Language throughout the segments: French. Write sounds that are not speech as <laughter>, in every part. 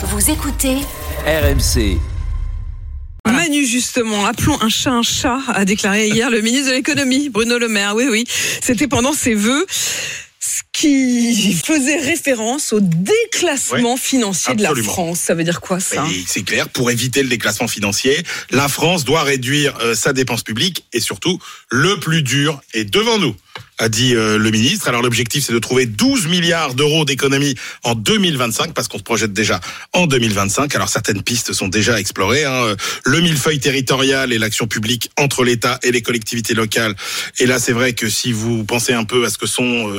Vous écoutez RMC. Manu, justement, appelons un chat un chat, a déclaré hier le ministre de l'économie, Bruno Le Maire. Oui, oui, c'était pendant ses vœux. Ce qui faisait référence au déclassement financier de la. France. Ça veut dire quoi ça C'est clair, pour éviter le déclassement financier, la France doit réduire euh, sa dépense publique et surtout, le plus dur est devant nous, a dit euh, le ministre. Alors l'objectif, c'est de trouver 12 milliards d'euros d'économies en 2025, parce qu'on se projette déjà en 2025. Alors certaines pistes sont déjà explorées. hein. Le millefeuille territorial et l'action publique entre l'État et les collectivités locales. Et là, c'est vrai que si vous pensez un peu à ce que sont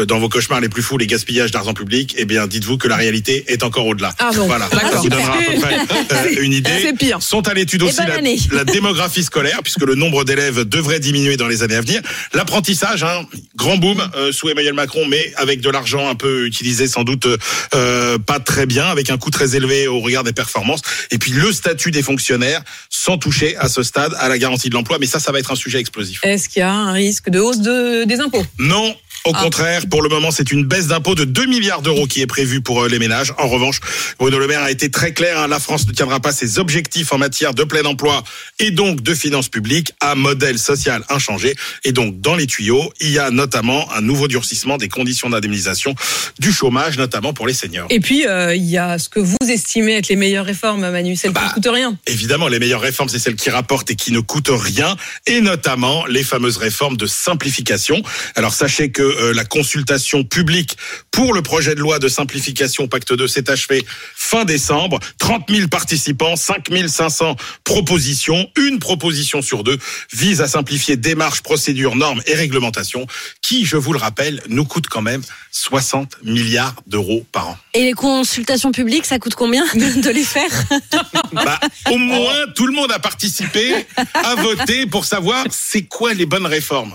euh, dans vos cauchemars les plus fous les gaspillages d'argent public, eh bien, dites-vous que la réalité est encore au-delà. Ah bon, voilà, d'accord. ça vous donnera à peu près <laughs> euh, une idée. Pire. Sont à l'étude aussi bonne la, la démographie scolaire, puisque le nombre d'élèves devrait diminuer dans les années à venir. L'apprentissage, hein, grand boom euh, sous Emmanuel Macron, mais avec de l'argent un peu utilisé sans doute euh, pas très bien, avec un coût très élevé au regard des performances. Et puis le statut des fonctionnaires, sans toucher à ce stade à la garantie de l'emploi. Mais ça, ça va être un sujet explosif. Est-ce qu'il y a un risque de hausse de, des impôts? Non. Au Ah. contraire, pour le moment, c'est une baisse d'impôt de 2 milliards d'euros qui est prévue pour euh, les ménages. En revanche, Bruno Le Maire a été très clair, hein, la France ne tiendra pas ses objectifs en matière de plein emploi et donc de finances publiques à modèle social inchangé. Et donc, dans les tuyaux, il y a notamment un nouveau durcissement des conditions d'indemnisation du chômage, notamment pour les seniors. Et puis, euh, il y a ce que vous estimez être les meilleures réformes, Manu, celles qui Bah, ne coûtent rien. Évidemment, les meilleures réformes, c'est celles qui rapportent et qui ne coûtent rien, et notamment les fameuses réformes de simplification. Alors sachez que euh, la consultation publique pour le projet de loi de simplification Pacte 2 s'est achevée fin décembre. 30 000 participants, 5 500 propositions. Une proposition sur deux vise à simplifier démarches, procédures, normes et réglementations qui, je vous le rappelle, nous coûtent quand même 60 milliards d'euros par an. Et les consultations publiques, ça coûte combien de, de les faire <laughs> Bah, au moins, tout le monde a participé, a voté pour savoir c'est quoi les bonnes réformes.